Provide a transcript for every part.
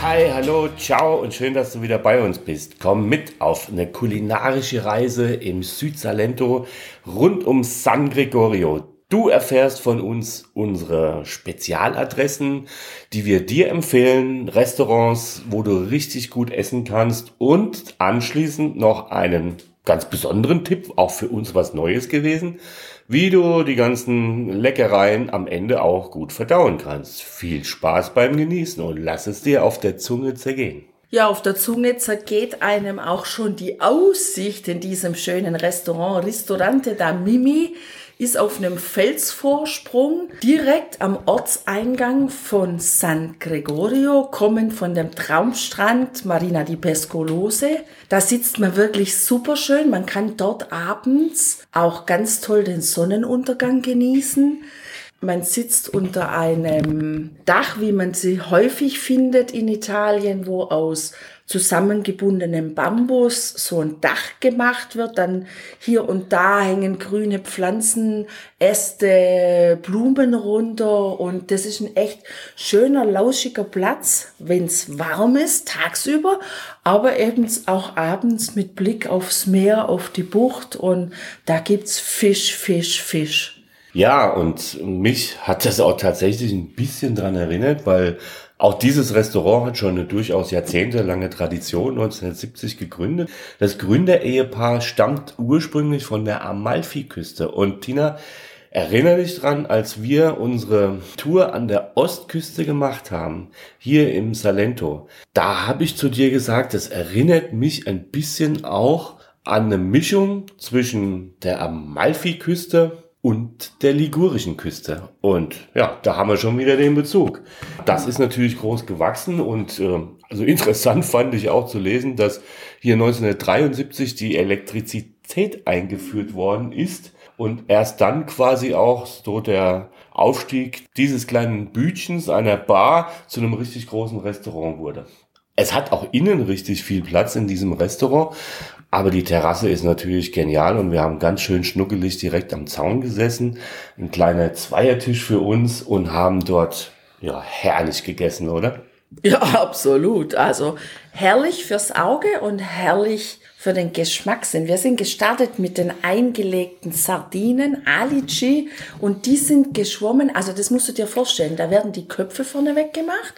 Hi, hallo, ciao und schön, dass du wieder bei uns bist. Komm mit auf eine kulinarische Reise im Südsalento rund um San Gregorio. Du erfährst von uns unsere Spezialadressen, die wir dir empfehlen, Restaurants, wo du richtig gut essen kannst und anschließend noch einen ganz besonderen Tipp, auch für uns was Neues gewesen, wie du die ganzen Leckereien am Ende auch gut verdauen kannst. Viel Spaß beim Genießen und lass es dir auf der Zunge zergehen. Ja, auf der Zunge zergeht einem auch schon die Aussicht in diesem schönen Restaurant. Ristorante da Mimi ist auf einem Felsvorsprung direkt am Ortseingang von San Gregorio, kommend von dem Traumstrand Marina di Pescolose. Da sitzt man wirklich super schön. Man kann dort abends auch ganz toll den Sonnenuntergang genießen. Man sitzt unter einem Dach, wie man sie häufig findet in Italien, wo aus zusammengebundenem Bambus so ein Dach gemacht wird. Dann hier und da hängen grüne Pflanzen, Äste, Blumen runter und das ist ein echt schöner, lauschiger Platz, wenn es warm ist, tagsüber, aber eben auch abends mit Blick aufs Meer, auf die Bucht und da gibt's Fisch, Fisch, Fisch. Ja, und mich hat das auch tatsächlich ein bisschen dran erinnert, weil auch dieses Restaurant hat schon eine durchaus jahrzehntelange Tradition, 1970 gegründet. Das Gründerehepaar stammt ursprünglich von der Amalfiküste. Und Tina, erinnere dich dran, als wir unsere Tour an der Ostküste gemacht haben, hier im Salento, da habe ich zu dir gesagt, das erinnert mich ein bisschen auch an eine Mischung zwischen der Amalfiküste und der ligurischen Küste. Und ja, da haben wir schon wieder den Bezug. Das ist natürlich groß gewachsen und äh, also interessant fand ich auch zu lesen, dass hier 1973 die Elektrizität eingeführt worden ist und erst dann quasi auch so der Aufstieg dieses kleinen Bütchens einer Bar zu einem richtig großen Restaurant wurde. Es hat auch innen richtig viel Platz in diesem Restaurant, aber die Terrasse ist natürlich genial und wir haben ganz schön schnuckelig direkt am Zaun gesessen. Ein kleiner Zweiertisch für uns und haben dort ja herrlich gegessen, oder? Ja, absolut. Also herrlich fürs Auge und herrlich für den Geschmackssinn. Wir sind gestartet mit den eingelegten Sardinen, Alici, und die sind geschwommen. Also das musst du dir vorstellen. Da werden die Köpfe vorneweg gemacht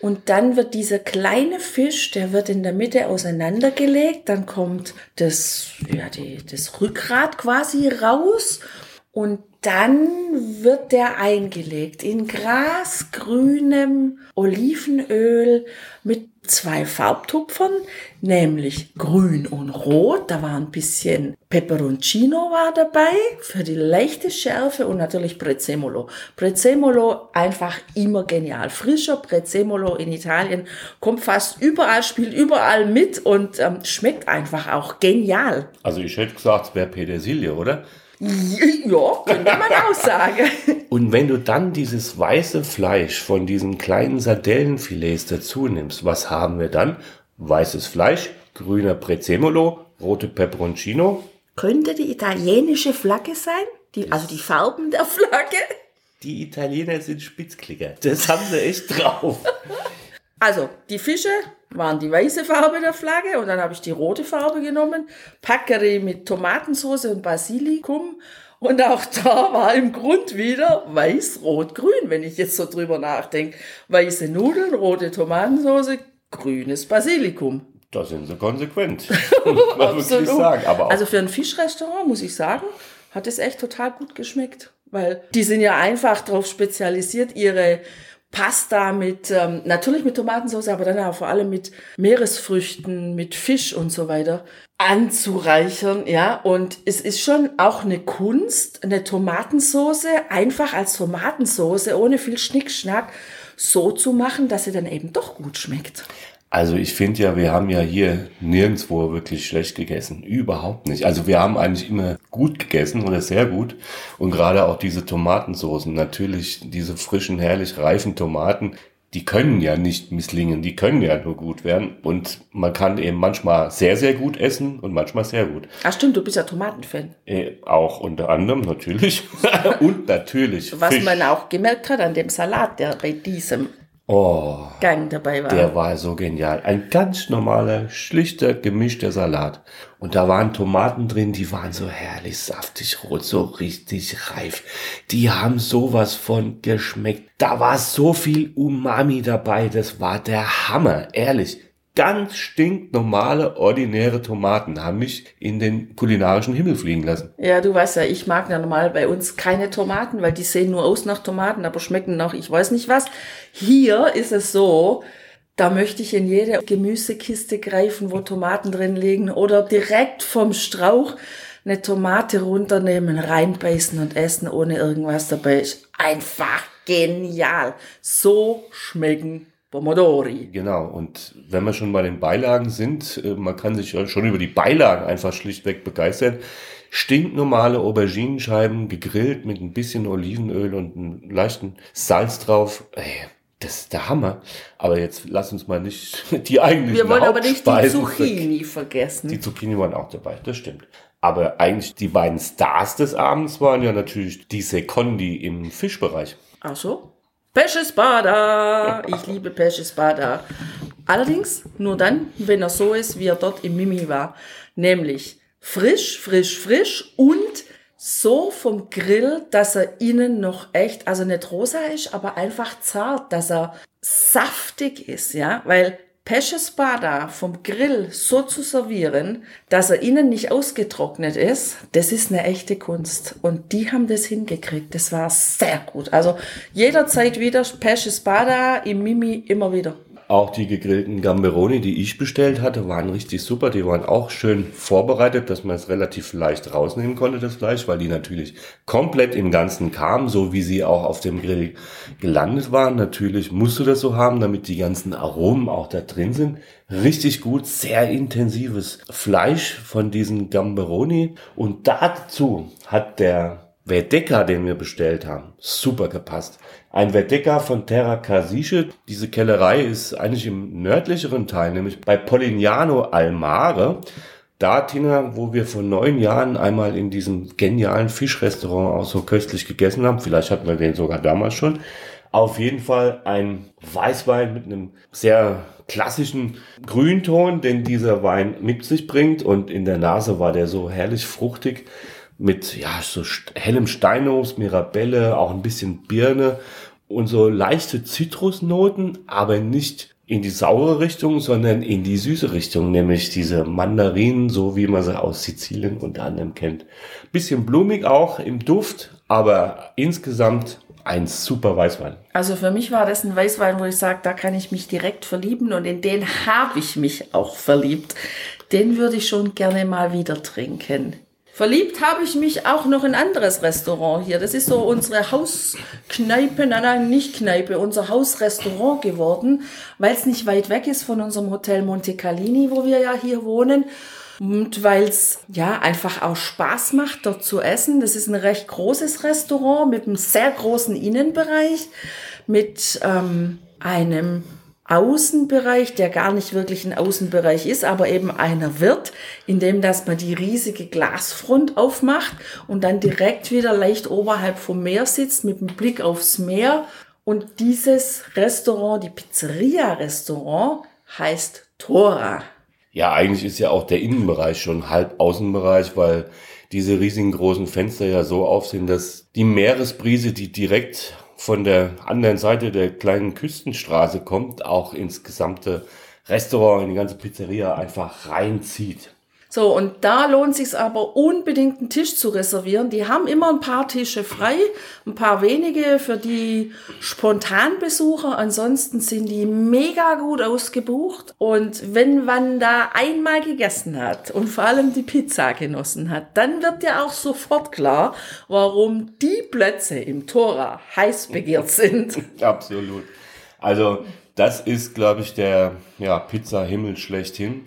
und dann wird dieser kleine Fisch, der wird in der Mitte auseinandergelegt. Dann kommt das, ja, die, das Rückgrat quasi raus und dann wird der eingelegt in grasgrünem Olivenöl mit zwei Farbtupfern, nämlich grün und rot. Da war ein bisschen Peperoncino war dabei für die leichte Schärfe und natürlich Prezzemolo. Prezzemolo einfach immer genial. Frischer Prezzemolo in Italien kommt fast überall, spielt überall mit und ähm, schmeckt einfach auch genial. Also ich hätte gesagt, es wäre Petersilie, oder? Ja, könnte man auch sagen. Und wenn du dann dieses weiße Fleisch von diesen kleinen Sardellenfilets dazu nimmst, was haben wir dann? Weißes Fleisch, grüner Prezzemolo, rote Peperoncino. Könnte die italienische Flagge sein? Die, also die Farben der Flagge? Die Italiener sind Spitzklicker. Das haben sie echt drauf. Also, die Fische waren die weiße Farbe der Flagge und dann habe ich die rote Farbe genommen. Packeri mit Tomatensauce und Basilikum. Und auch da war im Grund wieder weiß, rot, grün, wenn ich jetzt so drüber nachdenke. Weiße Nudeln, rote Tomatensauce, grünes Basilikum. Da sind sie konsequent. muss man wirklich sagen. Aber also für ein Fischrestaurant, muss ich sagen, hat es echt total gut geschmeckt. Weil die sind ja einfach darauf spezialisiert, ihre Pasta mit, ähm, natürlich mit Tomatensauce, aber dann auch vor allem mit Meeresfrüchten, mit Fisch und so weiter anzureichern, ja. Und es ist schon auch eine Kunst, eine Tomatensauce einfach als Tomatensauce ohne viel Schnickschnack so zu machen, dass sie dann eben doch gut schmeckt. Also ich finde ja, wir haben ja hier nirgendwo wirklich schlecht gegessen. Überhaupt nicht. Also wir haben eigentlich immer gut gegessen oder sehr gut. Und gerade auch diese Tomatensoßen, natürlich diese frischen, herrlich reifen Tomaten, die können ja nicht misslingen, die können ja nur gut werden. Und man kann eben manchmal sehr, sehr gut essen und manchmal sehr gut. Ach stimmt, du bist ja Tomatenfan. Äh, auch unter anderem natürlich. und natürlich. Was Fisch. man auch gemerkt hat an dem Salat, der bei diesem Oh, Gang dabei war. der war so genial. Ein ganz normaler, schlichter, gemischter Salat. Und da waren Tomaten drin, die waren so herrlich saftig rot, so richtig reif. Die haben sowas von geschmeckt. Da war so viel Umami dabei, das war der Hammer, ehrlich. Ganz stinknormale, ordinäre Tomaten haben mich in den kulinarischen Himmel fliegen lassen. Ja, du weißt ja, ich mag ja normal bei uns keine Tomaten, weil die sehen nur aus nach Tomaten, aber schmecken nach ich weiß nicht was. Hier ist es so, da möchte ich in jede Gemüsekiste greifen, wo Tomaten drin liegen oder direkt vom Strauch eine Tomate runternehmen, reinbeißen und essen, ohne irgendwas dabei. Ist einfach genial. So schmecken Pomodori. Genau, und wenn wir schon bei den Beilagen sind, äh, man kann sich schon über die Beilagen einfach schlichtweg begeistern. Stinknormale Auberginenscheiben, gegrillt mit ein bisschen Olivenöl und einem leichten Salz drauf. Ey, das ist der Hammer. Aber jetzt lass uns mal nicht die eigentlichen Wir wollen aber nicht die Zucchini vergessen. Die Zucchini waren auch dabei, das stimmt. Aber eigentlich die beiden Stars des Abends waren ja natürlich die Secondi im Fischbereich. Ach so? Pesce Spada. Ich liebe Pesce Spada. Allerdings nur dann, wenn er so ist, wie er dort im Mimi war. Nämlich frisch, frisch, frisch und so vom Grill, dass er innen noch echt, also nicht rosa ist, aber einfach zart, dass er saftig ist, ja, weil Pesce Spada vom Grill so zu servieren, dass er innen nicht ausgetrocknet ist, das ist eine echte Kunst. Und die haben das hingekriegt. Das war sehr gut. Also jederzeit wieder Pesce Spada im Mimi immer wieder. Auch die gegrillten Gamberoni, die ich bestellt hatte, waren richtig super. Die waren auch schön vorbereitet, dass man es relativ leicht rausnehmen konnte, das Fleisch, weil die natürlich komplett im Ganzen kamen, so wie sie auch auf dem Grill gelandet waren. Natürlich musst du das so haben, damit die ganzen Aromen auch da drin sind. Richtig gut, sehr intensives Fleisch von diesen Gamberoni. Und dazu hat der Verdecka, den wir bestellt haben, super gepasst. Ein Verdecka von Terra Casice. Diese Kellerei ist eigentlich im nördlicheren Teil, nämlich bei Polignano al Mare. Da, Tina, wo wir vor neun Jahren einmal in diesem genialen Fischrestaurant auch so köstlich gegessen haben. Vielleicht hatten wir den sogar damals schon. Auf jeden Fall ein Weißwein mit einem sehr klassischen Grünton, den dieser Wein mit sich bringt. Und in der Nase war der so herrlich fruchtig mit ja so hellem Steinobst, Mirabelle, auch ein bisschen Birne und so leichte Zitrusnoten, aber nicht in die saure Richtung, sondern in die süße Richtung, nämlich diese Mandarinen, so wie man sie aus Sizilien unter anderem kennt. Bisschen blumig auch im Duft, aber insgesamt ein super Weißwein. Also für mich war das ein Weißwein, wo ich sage, da kann ich mich direkt verlieben und in den habe ich mich auch verliebt. Den würde ich schon gerne mal wieder trinken. Verliebt habe ich mich auch noch in ein anderes Restaurant hier. Das ist so unsere Hauskneipe, nein, nein, nicht Kneipe, unser Hausrestaurant geworden, weil es nicht weit weg ist von unserem Hotel Monte Carlini, wo wir ja hier wohnen. Und weil es ja einfach auch Spaß macht, dort zu essen. Das ist ein recht großes Restaurant mit einem sehr großen Innenbereich, mit ähm, einem Außenbereich, der gar nicht wirklich ein Außenbereich ist, aber eben einer wird, indem dass man die riesige Glasfront aufmacht und dann direkt wieder leicht oberhalb vom Meer sitzt mit dem Blick aufs Meer. Und dieses Restaurant, die Pizzeria-Restaurant, heißt Tora. Ja, eigentlich ist ja auch der Innenbereich schon halb Außenbereich, weil diese riesigen großen Fenster ja so auf sind, dass die Meeresbrise, die direkt von der anderen Seite der kleinen Küstenstraße kommt, auch ins gesamte Restaurant, in die ganze Pizzeria einfach reinzieht. So, und da lohnt sich aber unbedingt einen Tisch zu reservieren. Die haben immer ein paar Tische frei, ein paar wenige für die Spontanbesucher. Ansonsten sind die mega gut ausgebucht. Und wenn man da einmal gegessen hat und vor allem die Pizza genossen hat, dann wird dir auch sofort klar, warum die Plätze im Tora heiß begehrt sind. Absolut. Also Das ist, glaube ich, der ja, Pizza-Himmel schlechthin.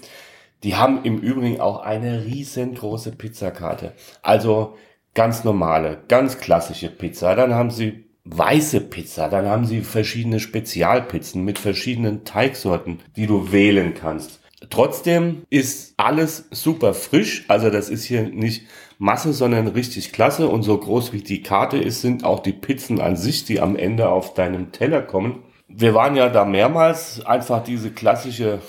Die haben im Übrigen auch eine riesengroße Pizzakarte. Also ganz normale, ganz klassische Pizza. Dann haben sie weiße Pizza. Dann haben sie verschiedene Spezialpizzen mit verschiedenen Teigsorten, die du wählen kannst. Trotzdem ist alles super frisch. Also das ist hier nicht Masse, sondern richtig klasse. Und so groß wie die Karte ist, sind auch die Pizzen an sich, die am Ende auf deinem Teller kommen. Wir waren ja da mehrmals einfach diese klassische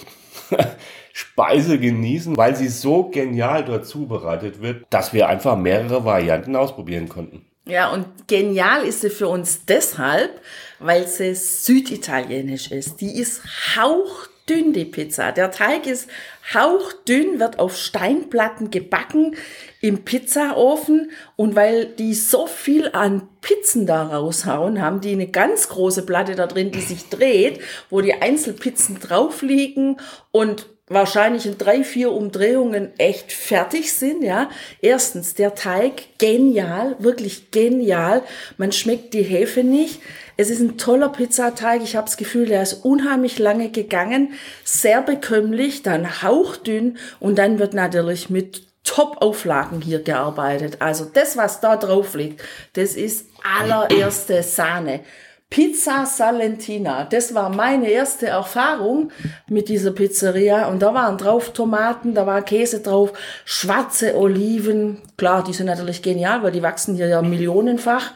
Speise genießen, weil sie so genial dort zubereitet wird, dass wir einfach mehrere Varianten ausprobieren konnten. Ja, und genial ist sie für uns deshalb, weil sie süditalienisch ist. Die ist hauchdünn, die Pizza. Der Teig ist hauchdünn, wird auf Steinplatten gebacken im Pizzaofen und weil die so viel an Pizzen da raushauen, haben die eine ganz große Platte da drin, die sich dreht, wo die Einzelpizzen drauf liegen und wahrscheinlich in drei, vier Umdrehungen echt fertig sind, ja. Erstens, der Teig genial, wirklich genial. Man schmeckt die Hefe nicht. Es ist ein toller Pizzateig. Ich habe das Gefühl, der ist unheimlich lange gegangen, sehr bekömmlich, dann hauchdünn und dann wird natürlich mit Top-Auflagen hier gearbeitet. Also das, was da drauf liegt, das ist allererste Sahne. Pizza Salentina. Das war meine erste Erfahrung mit dieser Pizzeria. Und da waren drauf Tomaten, da war Käse drauf, schwarze Oliven. Klar, die sind natürlich genial, weil die wachsen hier ja millionenfach.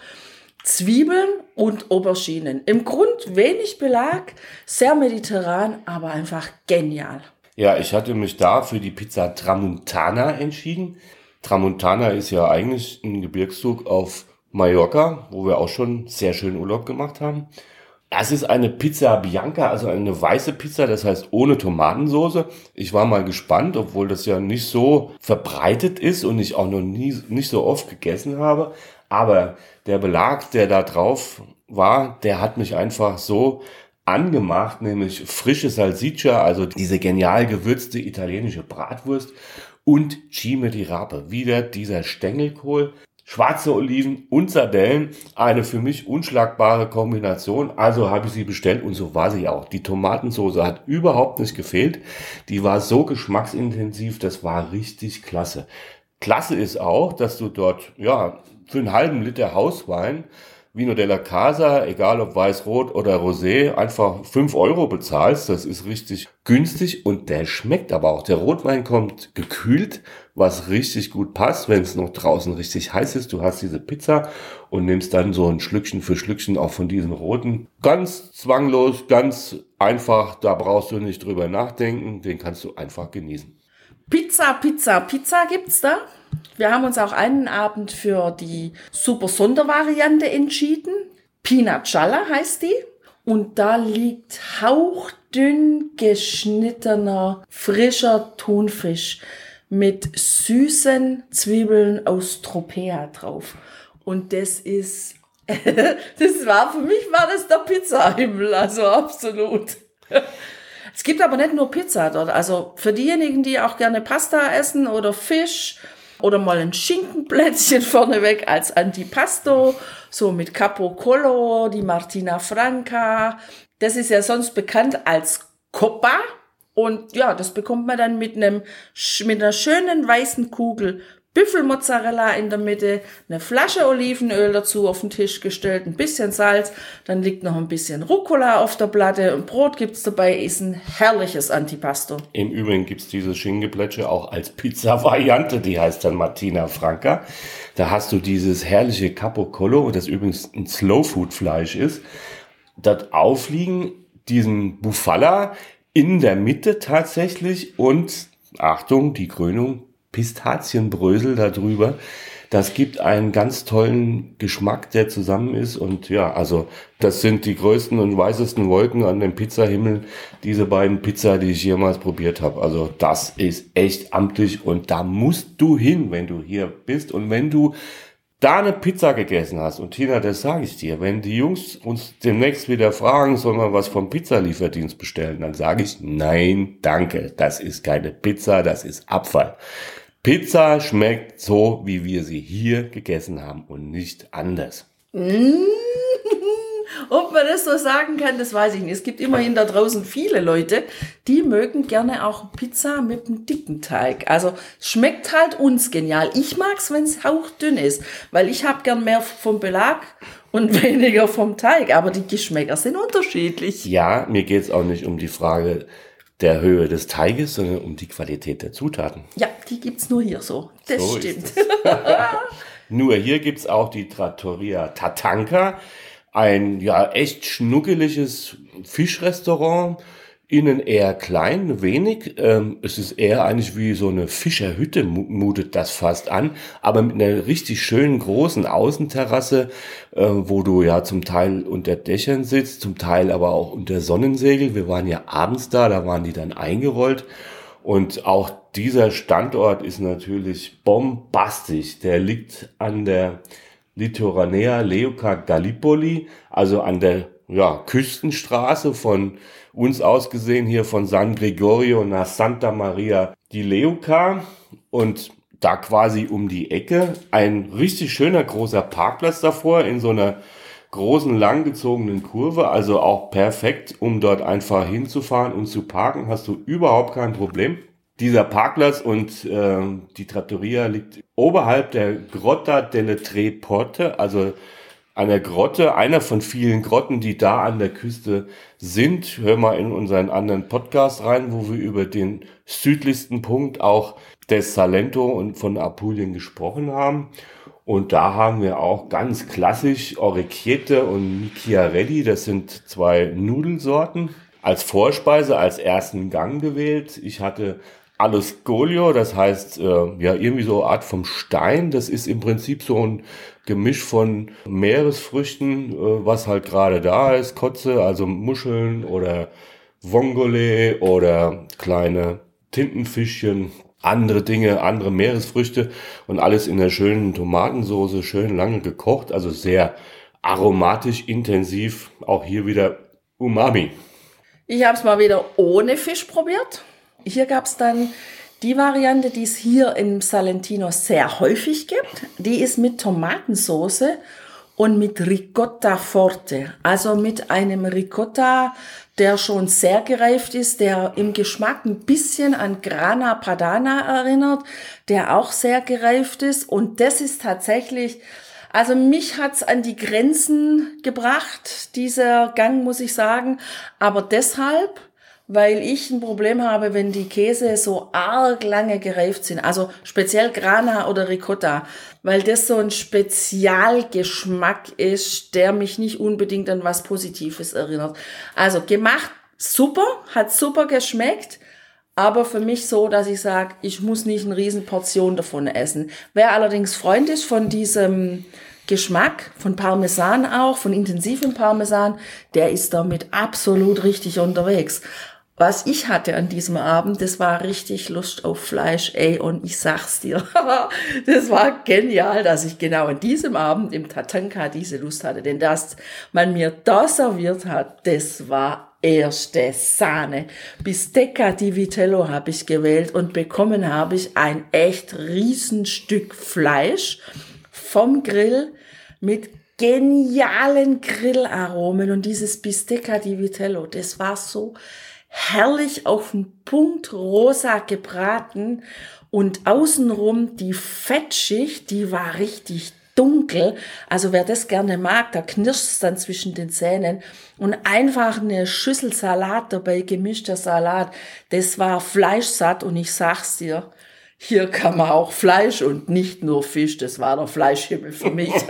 Zwiebeln und Auberginen. Im Grund wenig Belag, sehr mediterran, aber einfach genial. Ja, ich hatte mich da für die Pizza Tramontana entschieden. Tramontana ist ja eigentlich ein Gebirgszug auf Mallorca, wo wir auch schon sehr schön Urlaub gemacht haben. Das ist eine Pizza Bianca, also eine weiße Pizza, das heißt ohne Tomatensoße. Ich war mal gespannt, obwohl das ja nicht so verbreitet ist und ich auch noch nie, nicht so oft gegessen habe. Aber der Belag, der da drauf war, der hat mich einfach so angemacht, nämlich frische Salsiccia, also diese genial gewürzte italienische Bratwurst und Cime di Rape. Wieder dieser Stängelkohl schwarze Oliven und Sardellen, eine für mich unschlagbare Kombination. Also habe ich sie bestellt und so war sie auch. Die Tomatensauce hat überhaupt nicht gefehlt. Die war so geschmacksintensiv, das war richtig klasse. Klasse ist auch, dass du dort, ja, für einen halben Liter Hauswein Vino della Casa, egal ob weiß, rot oder rosé, einfach fünf Euro bezahlst. Das ist richtig günstig und der schmeckt aber auch. Der Rotwein kommt gekühlt, was richtig gut passt, wenn es noch draußen richtig heiß ist. Du hast diese Pizza und nimmst dann so ein Schlückchen für Schlückchen auch von diesem roten. Ganz zwanglos, ganz einfach, da brauchst du nicht drüber nachdenken, den kannst du einfach genießen. Pizza, Pizza, Pizza gibt's da? Wir haben uns auch einen Abend für die super Sondervariante entschieden. Pinaccialla heißt die. Und da liegt hauchdünn geschnittener, frischer Thunfisch mit süßen Zwiebeln aus Tropea drauf. Und das ist, das war für mich war das der Pizzahimmel, also absolut. Es gibt aber nicht nur Pizza dort. Also für diejenigen, die auch gerne Pasta essen oder Fisch oder mal ein Schinkenplätzchen vorneweg als Antipasto, so mit Capocolo, die Martina Franca. Das ist ja sonst bekannt als Coppa. Und ja, das bekommt man dann mit einem, mit einer schönen weißen Kugel Büffelmozzarella in der Mitte, eine Flasche Olivenöl dazu auf den Tisch gestellt, ein bisschen Salz, dann liegt noch ein bisschen Rucola auf der Platte und Brot gibt's dabei, ist ein herrliches Antipasto. Im Übrigen gibt's diese Schinkengeplätsche auch als Pizza-Variante, die heißt dann Martina Franca. Da hast du dieses herrliche Capocolo, das übrigens ein Slow-Food-Fleisch ist, dort aufliegen, diesen Bufala in der Mitte tatsächlich und Achtung, die Krönung, Pistazienbrösel darüber. Das gibt einen ganz tollen Geschmack, der zusammen ist. Und ja, also das sind die größten und weißesten Wolken an dem Pizzahimmel, diese beiden Pizza, die ich jemals probiert habe. Also das ist echt amtlich und da musst du hin, wenn du hier bist. Und wenn du da eine Pizza gegessen hast, und Tina, das sage ich dir, wenn die Jungs uns demnächst wieder fragen, sollen wir was vom Pizzalieferdienst bestellen, dann sage ich, nein, danke, das ist keine Pizza, das ist Abfall. Pizza schmeckt so, wie wir sie hier gegessen haben und nicht anders. Mm. Ob man das so sagen kann, das weiß ich nicht. Es gibt immerhin da draußen viele Leute, die mögen gerne auch Pizza mit einem dicken Teig. Also schmeckt halt uns genial. Ich mag's, wenn es hauchdünn ist, weil ich habe gern mehr vom Belag und weniger vom Teig. Aber die Geschmäcker sind unterschiedlich. Ja, mir geht's auch nicht um die Frage der Höhe des Teiges, sondern um die Qualität der Zutaten. Ja, die gibt's nur hier so. Das So stimmt. Nur hier gibt's auch die Trattoria Tatanka, ein ja echt schnuckeliges Fischrestaurant. Innen eher klein, wenig. Ähm, es ist eher eigentlich wie so eine Fischerhütte, mu- mutet das fast an, aber mit einer richtig schönen großen Außenterrasse, äh, wo du ja zum Teil unter Dächern sitzt, zum Teil aber auch unter Sonnensegel. Wir waren ja abends da, da waren die dann eingerollt. Und auch dieser Standort ist natürlich bombastisch. Der liegt an der Litoranea Leuca Gallipoli, also an der ja, Küstenstraße von uns aus gesehen hier von San Gregorio nach Santa Maria di Leuca. Und da quasi um die Ecke ein richtig schöner großer Parkplatz davor in so einer großen langgezogenen Kurve, also auch perfekt, um dort einfach hinzufahren und zu parken, hast du überhaupt kein Problem. Dieser Parkplatz und äh, die Trattoria liegt oberhalb der Grotta delle Tre Porte, also einer Grotte, einer von vielen Grotten, die da an der Küste sind. Hör mal in unseren anderen Podcast rein, wo wir über den südlichsten Punkt auch des Salento und von Apulien gesprochen haben. Und da haben wir auch ganz klassisch Orecchiette und Chiarelli. Das sind zwei Nudelsorten. Als Vorspeise, als ersten Gang gewählt. Ich hatte Aloscolio, das heißt, äh, ja, irgendwie so eine Art vom Stein. Das ist im Prinzip so ein Gemisch von Meeresfrüchten, äh, was halt gerade da ist. Kotze, also Muscheln oder Vongole oder kleine Tintenfischchen, andere Dinge, andere Meeresfrüchte und alles in der schönen Tomatensoße, schön lange gekocht, also sehr aromatisch, intensiv. Auch hier wieder Umami. Ich habe es mal wieder ohne Fisch probiert. Hier gab es dann die Variante, die es hier im Salentino sehr häufig gibt. Die ist mit Tomatensauce und mit Ricotta Forte. Also mit einem Ricotta, der schon sehr gereift ist, der im Geschmack ein bisschen an Grana Padana erinnert, der auch sehr gereift ist. Und das ist tatsächlich also mich hat's an die Grenzen gebracht, dieser Gang, muss ich sagen. Aber deshalb, weil ich ein Problem habe, wenn die Käse so arg lange gereift sind. Also speziell Grana oder Ricotta, weil das so ein Spezialgeschmack ist, der mich nicht unbedingt an was Positives erinnert. Also gemacht super, hat super geschmeckt. Aber für mich so, dass ich sage, ich muss nicht eine Riesenportion davon essen. Wer allerdings Freund ist von diesem Geschmack, von Parmesan auch, von intensivem Parmesan, der ist damit absolut richtig unterwegs. Was ich hatte an diesem Abend, das war richtig Lust auf Fleisch, ey, und ich sag's dir, das war genial, dass ich genau an diesem Abend im Tatanka diese Lust hatte, denn dass man mir da serviert hat, das war erste Sahne. Bistecca di Vitello habe ich gewählt und bekommen habe ich ein echt Riesenstück Fleisch vom Grill mit genialen Grillaromen. Und dieses Bistecca di Vitello, das war so herrlich auf den Punkt rosa gebraten und außenrum die Fettschicht, die war richtig dunkel. Also wer das gerne mag, da knirscht es dann zwischen den Zähnen. Und einfach eine Schüssel Salat dabei, gemischter Salat. Das war fleischsatt und ich sag's dir, hier kann man auch Fleisch und nicht nur Fisch. Das war der Fleischhimmel für mich.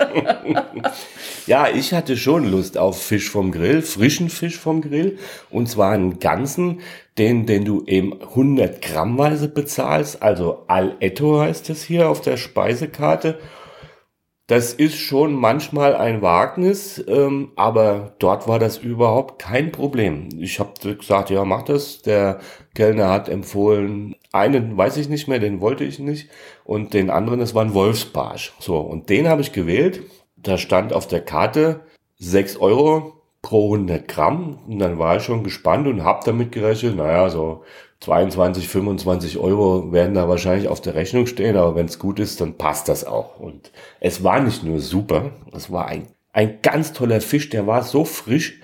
Ja, ich hatte schon Lust auf Fisch vom Grill, frischen Fisch vom Grill. Und zwar einen ganzen, den, den du eben 100 Grammweise bezahlst. Also Al Etto heißt es hier auf der Speisekarte. Das ist schon manchmal ein Wagnis, ähm, aber dort war das überhaupt kein Problem. Ich habe gesagt, ja, mach das. Der Kellner hat empfohlen, einen weiß ich nicht mehr, den wollte ich nicht. Und den anderen, das war ein Wolfsbarsch. So, und den habe ich gewählt. Da stand auf der Karte 6 Euro pro 100 Gramm. Und dann war ich schon gespannt und habe damit gerechnet, naja, so 22, 25 Euro werden da wahrscheinlich auf der Rechnung stehen, aber wenn es gut ist, dann passt das auch. Und es war nicht nur super, es war ein Ein ganz toller Fisch, der war so frisch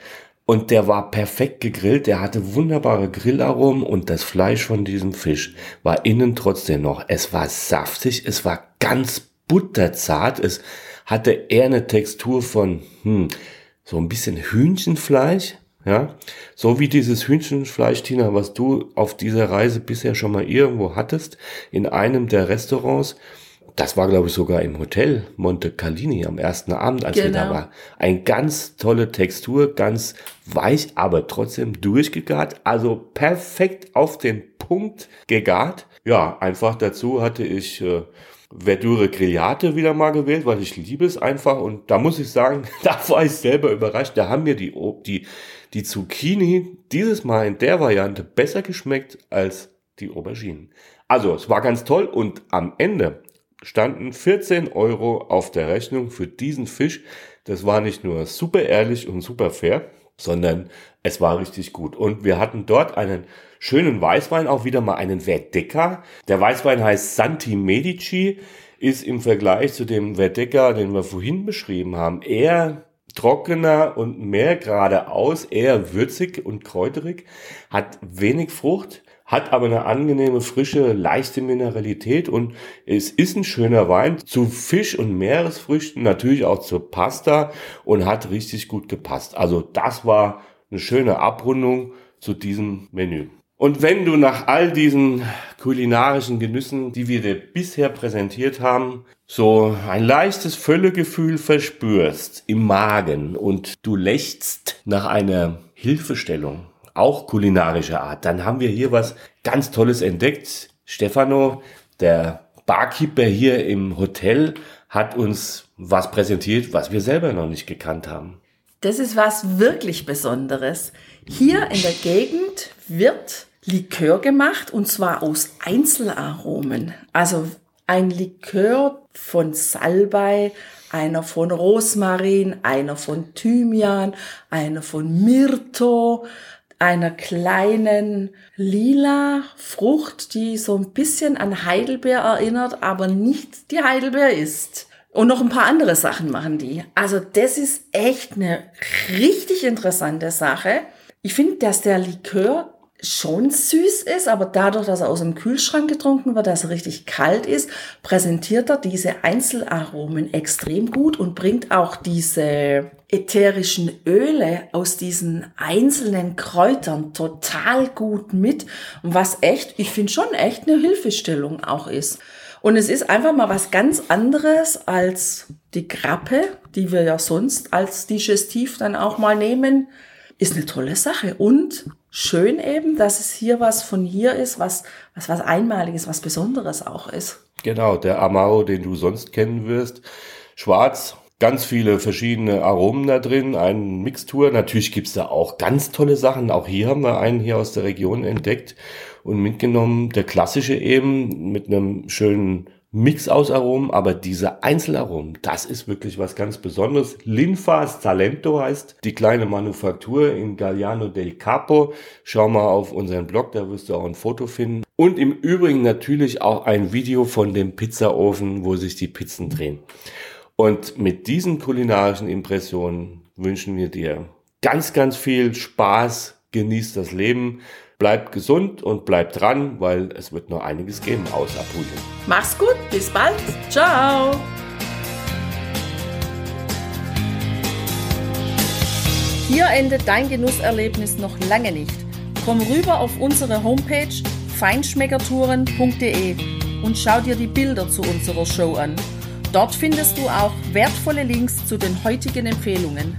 und der war perfekt gegrillt. Der hatte wunderbare Grillaromen und das Fleisch von diesem Fisch war innen trotzdem noch. Es war saftig, es war ganz butterzart. Es hatte eher eine Textur von hm, so ein bisschen Hühnchenfleisch. Ja, so wie dieses Hühnchenfleisch, Tina, was du auf dieser Reise bisher schon mal irgendwo hattest, in einem der Restaurants. Das war, glaube ich, sogar im Hotel Monte Carlini am ersten Abend, als genau. wir da genau. waren. Ein ganz tolle Textur, ganz weich, aber trotzdem durchgegart. Also perfekt auf den Punkt gegart. Ja, einfach dazu hatte ich äh, Verdure Grillate wieder mal gewählt, weil ich liebe es einfach. Und da muss ich sagen, da war ich selber überrascht. Da haben mir die, die, die Zucchini dieses Mal in der Variante besser geschmeckt als die Auberginen. Also, es war ganz toll und am Ende standen 14 Euro auf der Rechnung für diesen Fisch. Das war nicht nur super ehrlich und super fair, sondern es war richtig gut. Und wir hatten dort einen schönen Weißwein, auch wieder mal einen Verdeca. Der Weißwein heißt Santi Medici, ist im Vergleich zu dem Verdeca, den wir vorhin beschrieben haben, eher trockener und mehr geradeaus, eher würzig und kräuterig, hat wenig Frucht, hat aber eine angenehme, frische, leichte Mineralität und es ist ein schöner Wein zu Fisch und Meeresfrüchten, natürlich auch zur Pasta und hat richtig gut gepasst. Also das war eine schöne Abrundung zu diesem Menü. Und wenn du nach all diesen kulinarischen Genüssen, die wir dir bisher präsentiert haben, so ein leichtes Völlegefühl verspürst im Magen und du lächst nach einer Hilfestellung, auch kulinarischer Art, dann haben wir hier was ganz Tolles entdeckt. Stefano, der Barkeeper hier im Hotel, hat uns was präsentiert, was wir selber noch nicht gekannt haben. Das ist was wirklich Besonderes. Hier in der Gegend wird Likör gemacht und zwar aus Einzelaromen. Also ein Likör von Salbei, einer von Rosmarin, einer von Thymian, einer von Myrto, einer kleinen lila Frucht, die so ein bisschen an Heidelbeer erinnert, aber nicht die Heidelbeer ist. Und noch ein paar andere Sachen machen die. Also das ist echt eine richtig interessante Sache. Ich finde, dass der Likör schon süß ist, aber dadurch, dass er aus dem Kühlschrank getrunken wird, dass er richtig kalt ist, präsentiert er diese Einzelaromen extrem gut und bringt auch diese ätherischen Öle aus diesen einzelnen Kräutern total gut mit. Was echt, ich finde schon echt eine Hilfestellung auch ist. Und es ist einfach mal was ganz anderes als die Grappe, die wir ja sonst als Digestiv dann auch mal nehmen. Ist eine tolle Sache. Und schön eben, dass es hier was von hier ist, was, was, was Einmaliges, was Besonderes auch ist. Genau, der Amaro, den du sonst kennen wirst. Schwarz, ganz viele verschiedene Aromen da drin, eine Mixtur. Natürlich gibt's da auch ganz tolle Sachen. Auch hier haben wir einen hier aus der Region entdeckt und mitgenommen. Der klassische eben mit einem schönen Mix aus Aromen, aber diese Einzelaromen, das ist wirklich was ganz Besonderes. Linfas Talento heißt die kleine Manufaktur in Galliano del Capo. Schau mal auf unseren Blog, da wirst du auch ein Foto finden. Und im Übrigen natürlich auch ein Video von dem Pizzaofen, wo sich die Pizzen drehen. Und mit diesen kulinarischen Impressionen wünschen wir dir ganz, ganz viel Spaß, genieß das Leben. Bleibt gesund und bleibt dran, weil es wird noch einiges geben aus Apulien. Mach's gut, bis bald. Ciao. Hier endet dein Genusserlebnis noch lange nicht. Komm rüber auf unsere Homepage feinschmeckertouren.de und schau dir die Bilder zu unserer Show an. Dort findest du auch wertvolle Links zu den heutigen Empfehlungen.